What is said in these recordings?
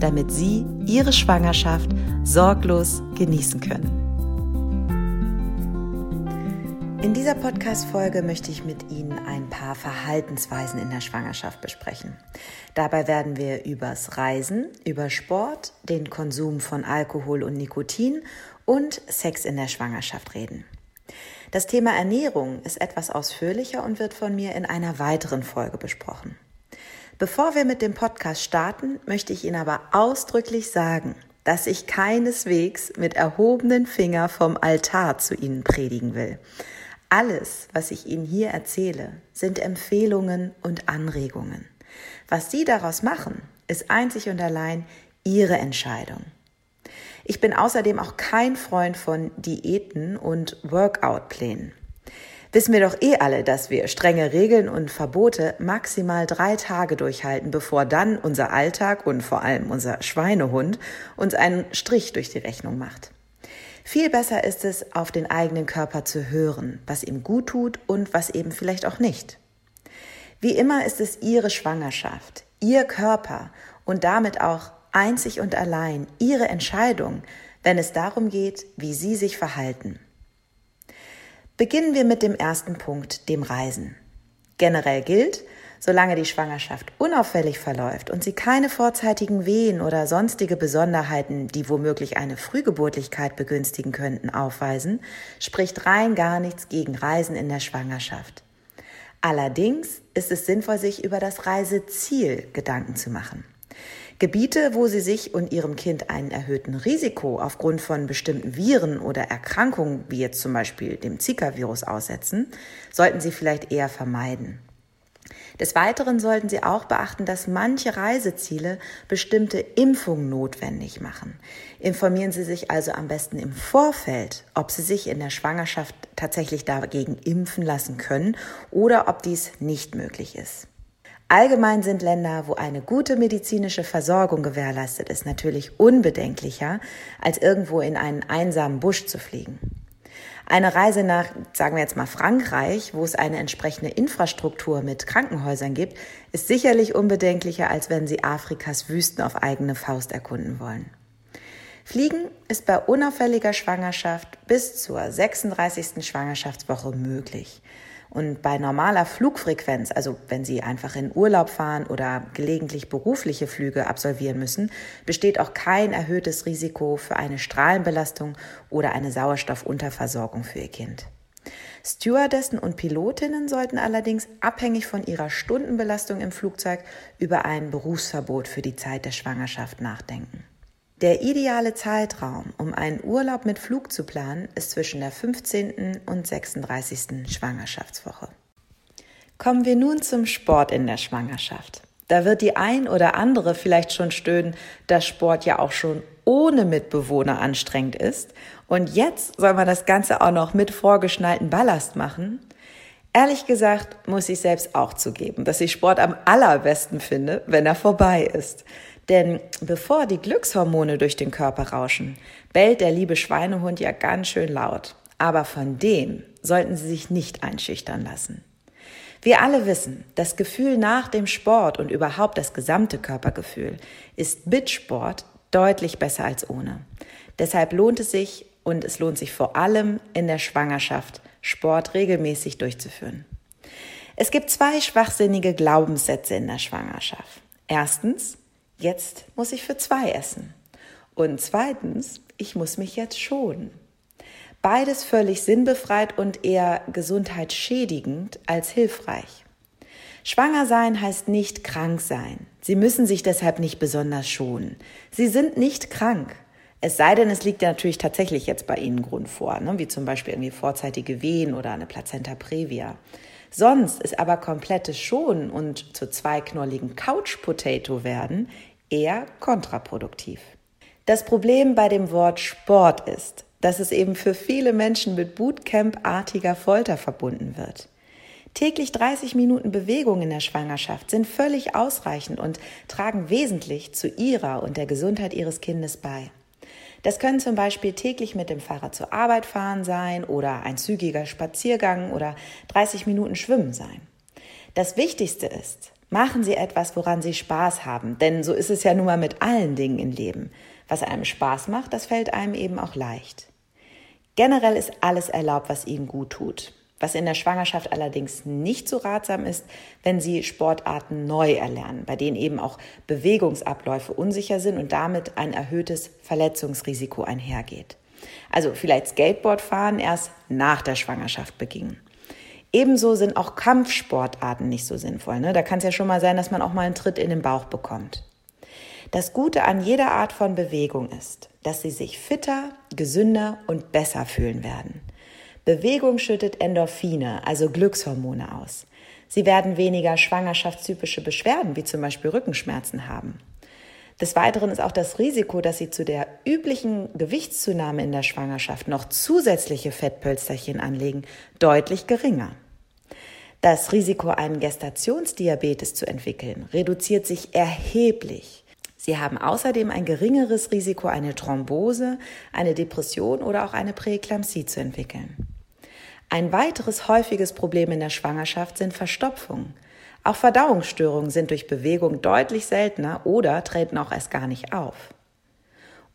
damit Sie Ihre Schwangerschaft sorglos genießen können. In dieser Podcast-Folge möchte ich mit Ihnen ein paar Verhaltensweisen in der Schwangerschaft besprechen. Dabei werden wir übers Reisen, über Sport, den Konsum von Alkohol und Nikotin und Sex in der Schwangerschaft reden. Das Thema Ernährung ist etwas ausführlicher und wird von mir in einer weiteren Folge besprochen. Bevor wir mit dem Podcast starten, möchte ich Ihnen aber ausdrücklich sagen, dass ich keineswegs mit erhobenen Finger vom Altar zu Ihnen predigen will. Alles, was ich Ihnen hier erzähle, sind Empfehlungen und Anregungen. Was Sie daraus machen, ist einzig und allein Ihre Entscheidung. Ich bin außerdem auch kein Freund von Diäten und Workout-Plänen. Wissen wir doch eh alle, dass wir strenge Regeln und Verbote maximal drei Tage durchhalten, bevor dann unser Alltag und vor allem unser Schweinehund uns einen Strich durch die Rechnung macht. Viel besser ist es, auf den eigenen Körper zu hören, was ihm gut tut und was eben vielleicht auch nicht. Wie immer ist es Ihre Schwangerschaft, Ihr Körper und damit auch einzig und allein Ihre Entscheidung, wenn es darum geht, wie Sie sich verhalten. Beginnen wir mit dem ersten Punkt, dem Reisen. Generell gilt, solange die Schwangerschaft unauffällig verläuft und Sie keine vorzeitigen Wehen oder sonstige Besonderheiten, die womöglich eine Frühgeburtlichkeit begünstigen könnten, aufweisen, spricht rein gar nichts gegen Reisen in der Schwangerschaft. Allerdings ist es sinnvoll, sich über das Reiseziel Gedanken zu machen. Gebiete, wo sie sich und ihrem Kind einen erhöhten Risiko aufgrund von bestimmten Viren oder Erkrankungen, wie jetzt zum Beispiel dem Zika-Virus aussetzen, sollten sie vielleicht eher vermeiden. Des Weiteren sollten Sie auch beachten, dass manche Reiseziele bestimmte Impfungen notwendig machen. Informieren Sie sich also am besten im Vorfeld, ob Sie sich in der Schwangerschaft tatsächlich dagegen impfen lassen können oder ob dies nicht möglich ist. Allgemein sind Länder, wo eine gute medizinische Versorgung gewährleistet ist, natürlich unbedenklicher, als irgendwo in einen einsamen Busch zu fliegen. Eine Reise nach, sagen wir jetzt mal Frankreich, wo es eine entsprechende Infrastruktur mit Krankenhäusern gibt, ist sicherlich unbedenklicher, als wenn Sie Afrikas Wüsten auf eigene Faust erkunden wollen. Fliegen ist bei unauffälliger Schwangerschaft bis zur 36. Schwangerschaftswoche möglich. Und bei normaler Flugfrequenz, also wenn Sie einfach in Urlaub fahren oder gelegentlich berufliche Flüge absolvieren müssen, besteht auch kein erhöhtes Risiko für eine Strahlenbelastung oder eine Sauerstoffunterversorgung für Ihr Kind. Stewardessen und Pilotinnen sollten allerdings abhängig von ihrer Stundenbelastung im Flugzeug über ein Berufsverbot für die Zeit der Schwangerschaft nachdenken. Der ideale Zeitraum, um einen Urlaub mit Flug zu planen, ist zwischen der 15. und 36. Schwangerschaftswoche. Kommen wir nun zum Sport in der Schwangerschaft. Da wird die ein oder andere vielleicht schon stöhnen, dass Sport ja auch schon ohne Mitbewohner anstrengend ist. Und jetzt soll man das Ganze auch noch mit vorgeschnallten Ballast machen. Ehrlich gesagt muss ich selbst auch zugeben, dass ich Sport am allerbesten finde, wenn er vorbei ist. Denn bevor die Glückshormone durch den Körper rauschen, bellt der liebe Schweinehund ja ganz schön laut. Aber von dem sollten Sie sich nicht einschüchtern lassen. Wir alle wissen, das Gefühl nach dem Sport und überhaupt das gesamte Körpergefühl ist mit Sport deutlich besser als ohne. Deshalb lohnt es sich und es lohnt sich vor allem in der Schwangerschaft, Sport regelmäßig durchzuführen. Es gibt zwei schwachsinnige Glaubenssätze in der Schwangerschaft. Erstens, jetzt muss ich für zwei essen. Und zweitens, ich muss mich jetzt schonen. Beides völlig sinnbefreit und eher gesundheitsschädigend als hilfreich. Schwanger sein heißt nicht krank sein. Sie müssen sich deshalb nicht besonders schonen. Sie sind nicht krank. Es sei denn, es liegt ja natürlich tatsächlich jetzt bei Ihnen Grund vor, ne? wie zum Beispiel irgendwie vorzeitige Wehen oder eine Plazenta previa. Sonst ist aber komplettes Schonen und zu zweiknolligen Couch Potato werden eher kontraproduktiv. Das Problem bei dem Wort Sport ist, dass es eben für viele Menschen mit Bootcamp-artiger Folter verbunden wird. Täglich 30 Minuten Bewegung in der Schwangerschaft sind völlig ausreichend und tragen wesentlich zu ihrer und der Gesundheit ihres Kindes bei. Das können zum Beispiel täglich mit dem Fahrrad zur Arbeit fahren sein oder ein zügiger Spaziergang oder 30 Minuten Schwimmen sein. Das Wichtigste ist, machen Sie etwas, woran Sie Spaß haben, denn so ist es ja nun mal mit allen Dingen im Leben. Was einem Spaß macht, das fällt einem eben auch leicht. Generell ist alles erlaubt, was Ihnen gut tut. Was in der Schwangerschaft allerdings nicht so ratsam ist, wenn Sie Sportarten neu erlernen, bei denen eben auch Bewegungsabläufe unsicher sind und damit ein erhöhtes Verletzungsrisiko einhergeht. Also vielleicht Skateboard fahren erst nach der Schwangerschaft beginnen. Ebenso sind auch Kampfsportarten nicht so sinnvoll. Ne? Da kann es ja schon mal sein, dass man auch mal einen Tritt in den Bauch bekommt. Das Gute an jeder Art von Bewegung ist, dass sie sich fitter, gesünder und besser fühlen werden. Bewegung schüttet Endorphine, also Glückshormone aus. Sie werden weniger schwangerschaftstypische Beschwerden, wie zum Beispiel Rückenschmerzen haben. Des Weiteren ist auch das Risiko, dass Sie zu der üblichen Gewichtszunahme in der Schwangerschaft noch zusätzliche Fettpölsterchen anlegen, deutlich geringer. Das Risiko, einen Gestationsdiabetes zu entwickeln, reduziert sich erheblich. Sie haben außerdem ein geringeres Risiko, eine Thrombose, eine Depression oder auch eine Präeklampsie zu entwickeln. Ein weiteres häufiges Problem in der Schwangerschaft sind Verstopfungen. Auch Verdauungsstörungen sind durch Bewegung deutlich seltener oder treten auch erst gar nicht auf.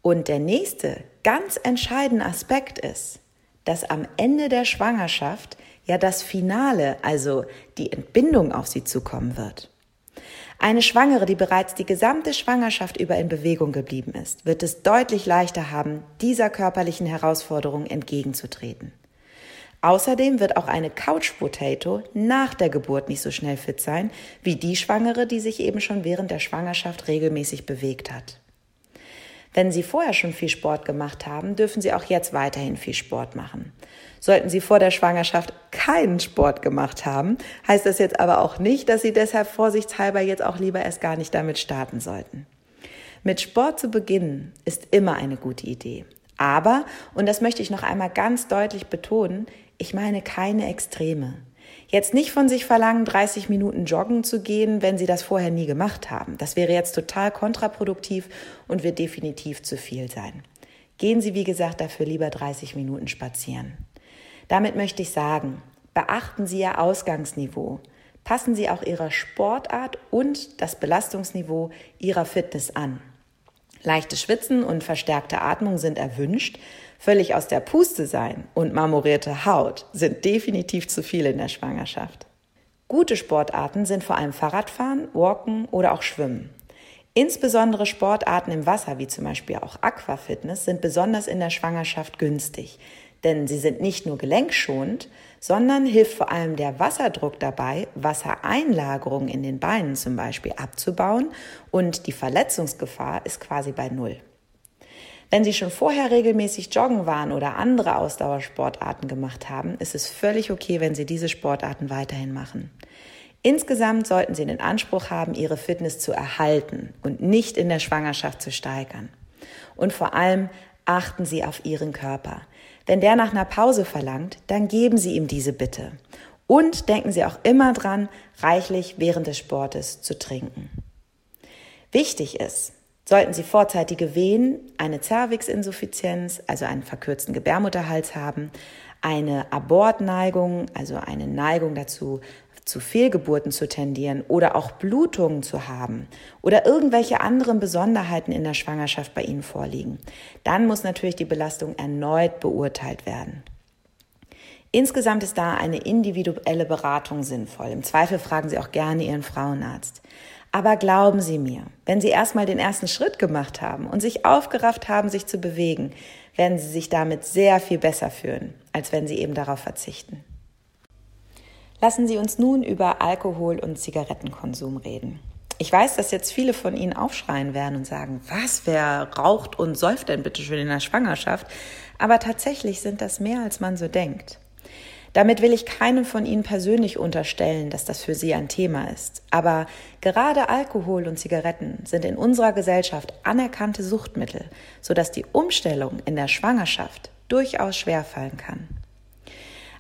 Und der nächste ganz entscheidende Aspekt ist, dass am Ende der Schwangerschaft ja das Finale, also die Entbindung auf sie zukommen wird. Eine Schwangere, die bereits die gesamte Schwangerschaft über in Bewegung geblieben ist, wird es deutlich leichter haben, dieser körperlichen Herausforderung entgegenzutreten. Außerdem wird auch eine Couch Potato nach der Geburt nicht so schnell fit sein wie die Schwangere, die sich eben schon während der Schwangerschaft regelmäßig bewegt hat. Wenn Sie vorher schon viel Sport gemacht haben, dürfen Sie auch jetzt weiterhin viel Sport machen. Sollten Sie vor der Schwangerschaft keinen Sport gemacht haben, heißt das jetzt aber auch nicht, dass Sie deshalb vorsichtshalber jetzt auch lieber erst gar nicht damit starten sollten. Mit Sport zu beginnen ist immer eine gute Idee. Aber, und das möchte ich noch einmal ganz deutlich betonen, ich meine keine Extreme. Jetzt nicht von sich verlangen, 30 Minuten joggen zu gehen, wenn Sie das vorher nie gemacht haben. Das wäre jetzt total kontraproduktiv und wird definitiv zu viel sein. Gehen Sie, wie gesagt, dafür lieber 30 Minuten spazieren. Damit möchte ich sagen, beachten Sie Ihr Ausgangsniveau. Passen Sie auch Ihrer Sportart und das Belastungsniveau Ihrer Fitness an. Leichtes Schwitzen und verstärkte Atmung sind erwünscht, Völlig aus der Puste sein und marmorierte Haut sind definitiv zu viel in der Schwangerschaft. Gute Sportarten sind vor allem Fahrradfahren, Walken oder auch Schwimmen. Insbesondere Sportarten im Wasser, wie zum Beispiel auch Aquafitness, sind besonders in der Schwangerschaft günstig, denn sie sind nicht nur gelenkschonend, sondern hilft vor allem der Wasserdruck dabei, Wassereinlagerungen in den Beinen zum Beispiel abzubauen und die Verletzungsgefahr ist quasi bei Null. Wenn Sie schon vorher regelmäßig joggen waren oder andere Ausdauersportarten gemacht haben, ist es völlig okay, wenn Sie diese Sportarten weiterhin machen. Insgesamt sollten Sie den Anspruch haben, Ihre Fitness zu erhalten und nicht in der Schwangerschaft zu steigern. Und vor allem achten Sie auf Ihren Körper. Wenn der nach einer Pause verlangt, dann geben Sie ihm diese Bitte. Und denken Sie auch immer dran, reichlich während des Sportes zu trinken. Wichtig ist, Sollten Sie vorzeitige Wehen, eine Zervixinsuffizienz, also einen verkürzten Gebärmutterhals haben, eine Abortneigung, also eine Neigung dazu, zu Fehlgeburten zu tendieren oder auch Blutungen zu haben oder irgendwelche anderen Besonderheiten in der Schwangerschaft bei Ihnen vorliegen, dann muss natürlich die Belastung erneut beurteilt werden. Insgesamt ist da eine individuelle Beratung sinnvoll. Im Zweifel fragen Sie auch gerne Ihren Frauenarzt. Aber glauben Sie mir, wenn Sie erstmal den ersten Schritt gemacht haben und sich aufgerafft haben, sich zu bewegen, werden Sie sich damit sehr viel besser fühlen, als wenn Sie eben darauf verzichten. Lassen Sie uns nun über Alkohol und Zigarettenkonsum reden. Ich weiß, dass jetzt viele von Ihnen aufschreien werden und sagen, was, wer raucht und säuft denn bitte schön in der Schwangerschaft? Aber tatsächlich sind das mehr, als man so denkt. Damit will ich keinem von Ihnen persönlich unterstellen, dass das für Sie ein Thema ist. Aber gerade Alkohol und Zigaretten sind in unserer Gesellschaft anerkannte Suchtmittel, sodass die Umstellung in der Schwangerschaft durchaus schwerfallen kann.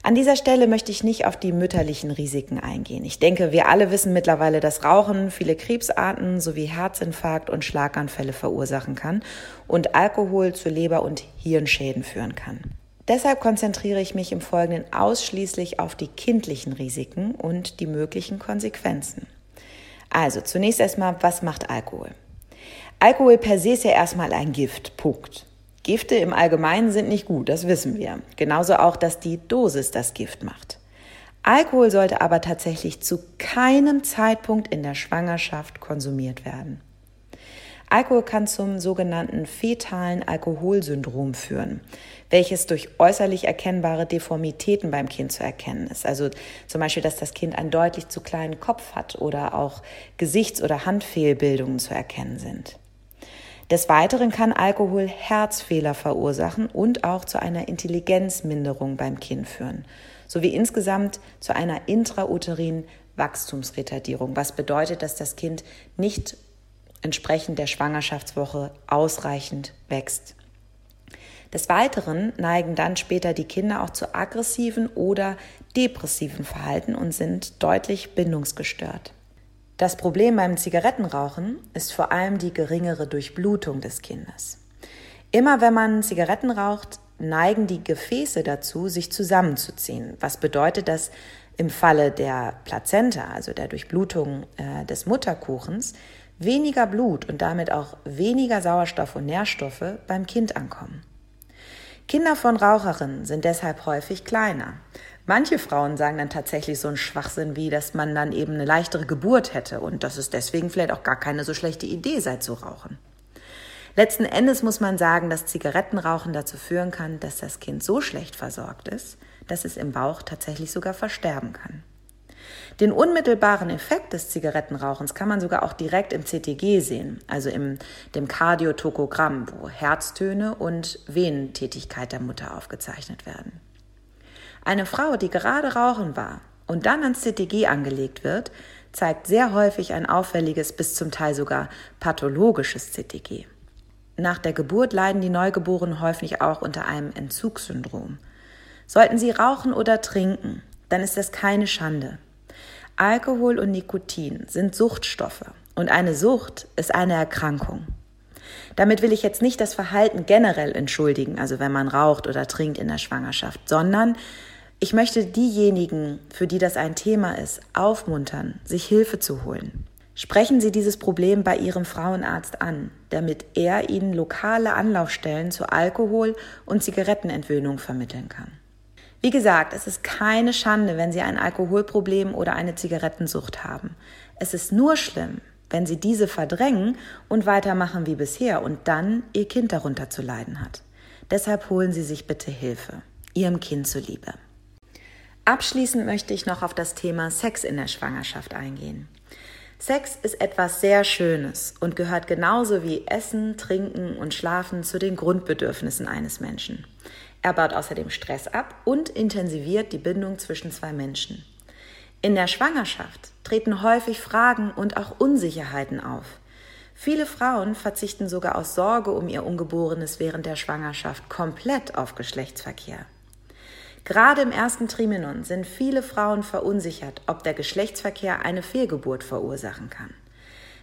An dieser Stelle möchte ich nicht auf die mütterlichen Risiken eingehen. Ich denke, wir alle wissen mittlerweile, dass Rauchen viele Krebsarten sowie Herzinfarkt und Schlaganfälle verursachen kann und Alkohol zu Leber- und Hirnschäden führen kann. Deshalb konzentriere ich mich im Folgenden ausschließlich auf die kindlichen Risiken und die möglichen Konsequenzen. Also zunächst erstmal, was macht Alkohol? Alkohol per se ist ja erstmal ein Gift. Punkt. Gifte im Allgemeinen sind nicht gut, das wissen wir. Genauso auch, dass die Dosis das Gift macht. Alkohol sollte aber tatsächlich zu keinem Zeitpunkt in der Schwangerschaft konsumiert werden. Alkohol kann zum sogenannten fetalen Alkoholsyndrom führen, welches durch äußerlich erkennbare Deformitäten beim Kind zu erkennen ist. Also zum Beispiel, dass das Kind einen deutlich zu kleinen Kopf hat oder auch Gesichts- oder Handfehlbildungen zu erkennen sind. Des Weiteren kann Alkohol Herzfehler verursachen und auch zu einer Intelligenzminderung beim Kind führen, sowie insgesamt zu einer intrauterinen Wachstumsretardierung, was bedeutet, dass das Kind nicht entsprechend der Schwangerschaftswoche ausreichend wächst. Des Weiteren neigen dann später die Kinder auch zu aggressiven oder depressiven Verhalten und sind deutlich bindungsgestört. Das Problem beim Zigarettenrauchen ist vor allem die geringere Durchblutung des Kindes. Immer wenn man Zigaretten raucht, neigen die Gefäße dazu, sich zusammenzuziehen, was bedeutet, dass im Falle der Plazenta, also der Durchblutung äh, des Mutterkuchens, weniger Blut und damit auch weniger Sauerstoff und Nährstoffe beim Kind ankommen. Kinder von Raucherinnen sind deshalb häufig kleiner. Manche Frauen sagen dann tatsächlich so einen Schwachsinn wie, dass man dann eben eine leichtere Geburt hätte und dass es deswegen vielleicht auch gar keine so schlechte Idee sei zu rauchen. Letzten Endes muss man sagen, dass Zigarettenrauchen dazu führen kann, dass das Kind so schlecht versorgt ist, dass es im Bauch tatsächlich sogar versterben kann. Den unmittelbaren Effekt des Zigarettenrauchens kann man sogar auch direkt im CTG sehen, also im dem Kardiotokogramm, wo Herztöne und Venentätigkeit der Mutter aufgezeichnet werden. Eine Frau, die gerade rauchen war und dann ans CTG angelegt wird, zeigt sehr häufig ein auffälliges bis zum Teil sogar pathologisches CTG. Nach der Geburt leiden die Neugeborenen häufig auch unter einem Entzugssyndrom. Sollten sie rauchen oder trinken, dann ist das keine Schande. Alkohol und Nikotin sind Suchtstoffe und eine Sucht ist eine Erkrankung. Damit will ich jetzt nicht das Verhalten generell entschuldigen, also wenn man raucht oder trinkt in der Schwangerschaft, sondern ich möchte diejenigen, für die das ein Thema ist, aufmuntern, sich Hilfe zu holen. Sprechen Sie dieses Problem bei Ihrem Frauenarzt an, damit er Ihnen lokale Anlaufstellen zur Alkohol- und Zigarettenentwöhnung vermitteln kann. Wie gesagt, es ist keine Schande, wenn Sie ein Alkoholproblem oder eine Zigarettensucht haben. Es ist nur schlimm, wenn Sie diese verdrängen und weitermachen wie bisher und dann Ihr Kind darunter zu leiden hat. Deshalb holen Sie sich bitte Hilfe, Ihrem Kind zuliebe. Abschließend möchte ich noch auf das Thema Sex in der Schwangerschaft eingehen. Sex ist etwas sehr Schönes und gehört genauso wie Essen, Trinken und Schlafen zu den Grundbedürfnissen eines Menschen. Er baut außerdem Stress ab und intensiviert die Bindung zwischen zwei Menschen. In der Schwangerschaft treten häufig Fragen und auch Unsicherheiten auf. Viele Frauen verzichten sogar aus Sorge um ihr Ungeborenes während der Schwangerschaft komplett auf Geschlechtsverkehr. Gerade im ersten Trimenon sind viele Frauen verunsichert, ob der Geschlechtsverkehr eine Fehlgeburt verursachen kann.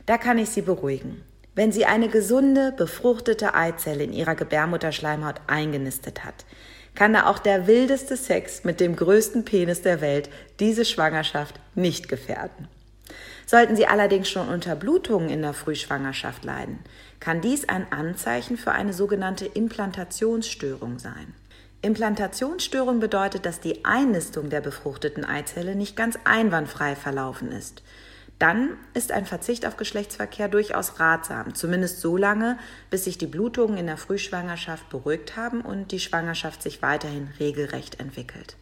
Da kann ich Sie beruhigen. Wenn sie eine gesunde, befruchtete Eizelle in ihrer Gebärmutterschleimhaut eingenistet hat, kann da auch der wildeste Sex mit dem größten Penis der Welt diese Schwangerschaft nicht gefährden. Sollten Sie allerdings schon unter Blutungen in der Frühschwangerschaft leiden, kann dies ein Anzeichen für eine sogenannte Implantationsstörung sein. Implantationsstörung bedeutet, dass die Einnistung der befruchteten Eizelle nicht ganz einwandfrei verlaufen ist. Dann ist ein Verzicht auf Geschlechtsverkehr durchaus ratsam, zumindest so lange, bis sich die Blutungen in der Frühschwangerschaft beruhigt haben und die Schwangerschaft sich weiterhin regelrecht entwickelt.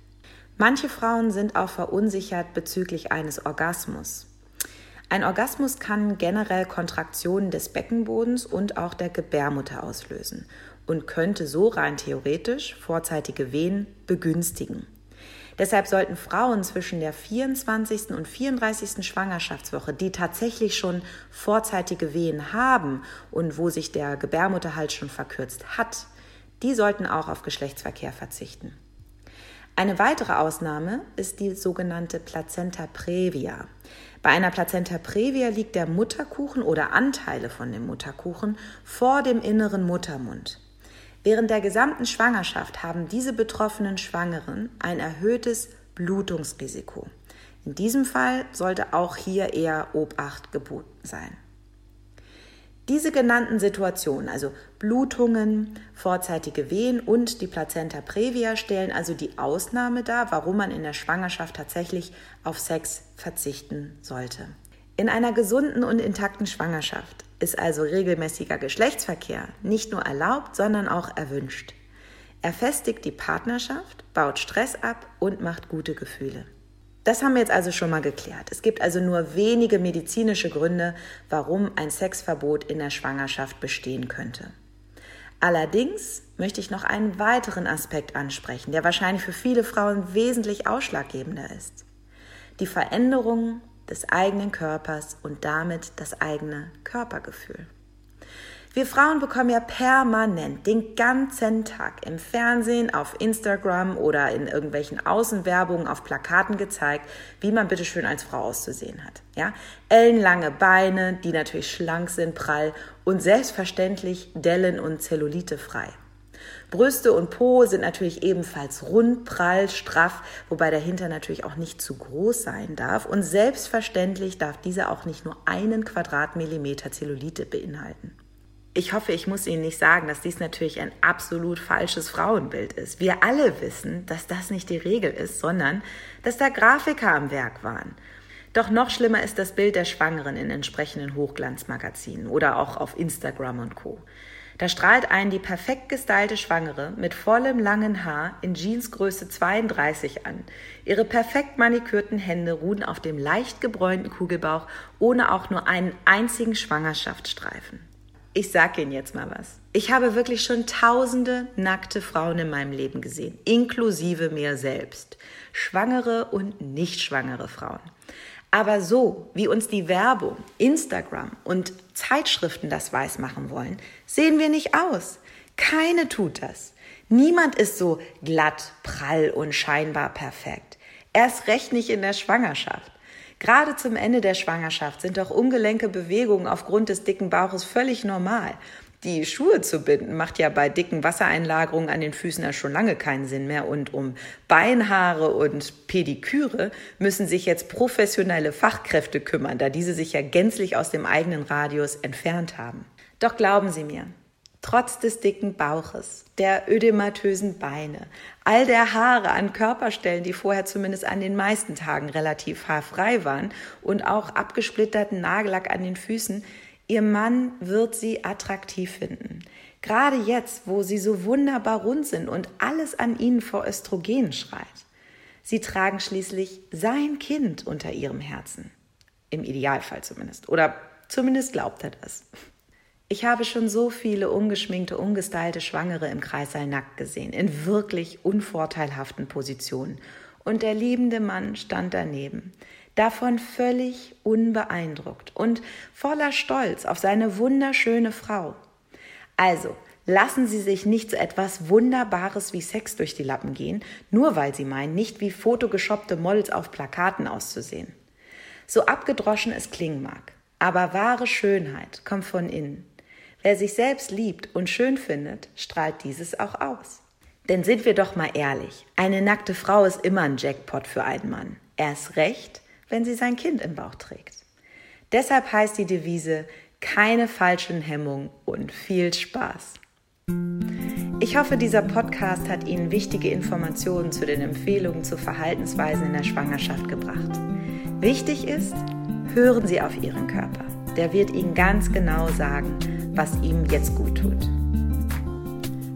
Manche Frauen sind auch verunsichert bezüglich eines Orgasmus. Ein Orgasmus kann generell Kontraktionen des Beckenbodens und auch der Gebärmutter auslösen und könnte so rein theoretisch vorzeitige Wehen begünstigen. Deshalb sollten Frauen zwischen der 24. und 34. Schwangerschaftswoche, die tatsächlich schon vorzeitige Wehen haben und wo sich der Gebärmutterhals schon verkürzt hat, die sollten auch auf Geschlechtsverkehr verzichten. Eine weitere Ausnahme ist die sogenannte Plazenta previa. Bei einer Plazenta previa liegt der Mutterkuchen oder Anteile von dem Mutterkuchen vor dem inneren Muttermund. Während der gesamten Schwangerschaft haben diese betroffenen Schwangeren ein erhöhtes Blutungsrisiko. In diesem Fall sollte auch hier eher Obacht geboten sein. Diese genannten Situationen, also Blutungen, vorzeitige Wehen und die Plazenta previa, stellen also die Ausnahme dar, warum man in der Schwangerschaft tatsächlich auf Sex verzichten sollte. In einer gesunden und intakten Schwangerschaft ist also regelmäßiger Geschlechtsverkehr nicht nur erlaubt, sondern auch erwünscht. Er festigt die Partnerschaft, baut Stress ab und macht gute Gefühle. Das haben wir jetzt also schon mal geklärt. Es gibt also nur wenige medizinische Gründe, warum ein Sexverbot in der Schwangerschaft bestehen könnte. Allerdings möchte ich noch einen weiteren Aspekt ansprechen, der wahrscheinlich für viele Frauen wesentlich ausschlaggebender ist. Die Veränderung des eigenen Körpers und damit das eigene Körpergefühl. Wir Frauen bekommen ja permanent den ganzen Tag im Fernsehen, auf Instagram oder in irgendwelchen Außenwerbungen auf Plakaten gezeigt, wie man bitteschön als Frau auszusehen hat. Ja? Ellenlange Beine, die natürlich schlank sind, prall und selbstverständlich Dellen und Zellulite frei. Brüste und Po sind natürlich ebenfalls rund, prall, straff, wobei der Hintern natürlich auch nicht zu groß sein darf. Und selbstverständlich darf dieser auch nicht nur einen Quadratmillimeter Zellulite beinhalten. Ich hoffe, ich muss Ihnen nicht sagen, dass dies natürlich ein absolut falsches Frauenbild ist. Wir alle wissen, dass das nicht die Regel ist, sondern dass da Grafiker am Werk waren. Doch noch schlimmer ist das Bild der Schwangeren in entsprechenden Hochglanzmagazinen oder auch auf Instagram und Co. Da strahlt einen die perfekt gestylte Schwangere mit vollem langen Haar in Jeansgröße 32 an. Ihre perfekt manikürten Hände ruhen auf dem leicht gebräunten Kugelbauch ohne auch nur einen einzigen Schwangerschaftsstreifen. Ich sag Ihnen jetzt mal was. Ich habe wirklich schon tausende nackte Frauen in meinem Leben gesehen, inklusive mir selbst. Schwangere und nicht schwangere Frauen. Aber so, wie uns die Werbung, Instagram und Zeitschriften das weiß machen wollen, sehen wir nicht aus. Keine tut das. Niemand ist so glatt, prall und scheinbar perfekt. Erst recht nicht in der Schwangerschaft. Gerade zum Ende der Schwangerschaft sind doch ungelenke Bewegungen aufgrund des dicken Bauches völlig normal. Die Schuhe zu binden macht ja bei dicken Wassereinlagerungen an den Füßen ja schon lange keinen Sinn mehr. Und um Beinhaare und Pediküre müssen sich jetzt professionelle Fachkräfte kümmern, da diese sich ja gänzlich aus dem eigenen Radius entfernt haben. Doch glauben Sie mir, trotz des dicken Bauches, der ödematösen Beine, all der Haare an Körperstellen, die vorher zumindest an den meisten Tagen relativ haarfrei waren und auch abgesplitterten Nagellack an den Füßen, Ihr Mann wird sie attraktiv finden. Gerade jetzt, wo sie so wunderbar rund sind und alles an ihnen vor Östrogen schreit. Sie tragen schließlich sein Kind unter ihrem Herzen. Im Idealfall zumindest. Oder zumindest glaubt er das. Ich habe schon so viele ungeschminkte, ungestylte Schwangere im Kreissaal nackt gesehen, in wirklich unvorteilhaften Positionen. Und der liebende Mann stand daneben davon völlig unbeeindruckt und voller Stolz auf seine wunderschöne Frau. Also, lassen Sie sich nicht so etwas Wunderbares wie Sex durch die Lappen gehen, nur weil Sie meinen, nicht wie fotogeshoppte Models auf Plakaten auszusehen. So abgedroschen es klingen mag, aber wahre Schönheit kommt von innen. Wer sich selbst liebt und schön findet, strahlt dieses auch aus. Denn sind wir doch mal ehrlich, eine nackte Frau ist immer ein Jackpot für einen Mann. Erst recht, wenn sie sein Kind im Bauch trägt. Deshalb heißt die Devise keine falschen Hemmungen und viel Spaß. Ich hoffe, dieser Podcast hat Ihnen wichtige Informationen zu den Empfehlungen zu Verhaltensweisen in der Schwangerschaft gebracht. Wichtig ist, hören Sie auf Ihren Körper. Der wird Ihnen ganz genau sagen, was ihm jetzt gut tut.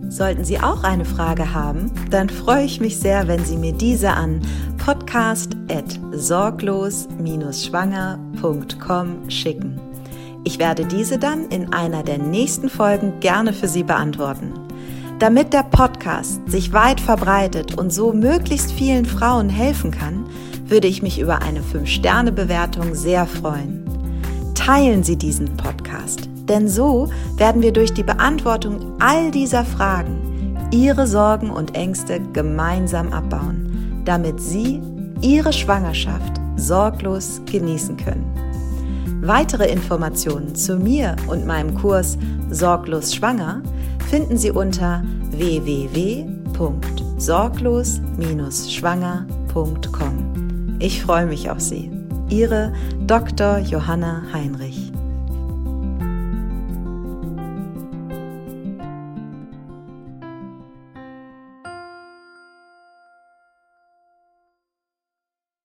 Sollten Sie auch eine Frage haben, dann freue ich mich sehr, wenn Sie mir diese an podcast.sorglos-schwanger.com schicken. Ich werde diese dann in einer der nächsten Folgen gerne für Sie beantworten. Damit der Podcast sich weit verbreitet und so möglichst vielen Frauen helfen kann, würde ich mich über eine 5-Sterne-Bewertung sehr freuen. Teilen Sie diesen Podcast, denn so werden wir durch die Beantwortung all dieser Fragen Ihre Sorgen und Ängste gemeinsam abbauen, damit Sie Ihre Schwangerschaft sorglos genießen können. Weitere Informationen zu mir und meinem Kurs Sorglos Schwanger finden Sie unter www.sorglos-schwanger.com. Ich freue mich auf Sie. Ihre Dr. Johanna Heinrich.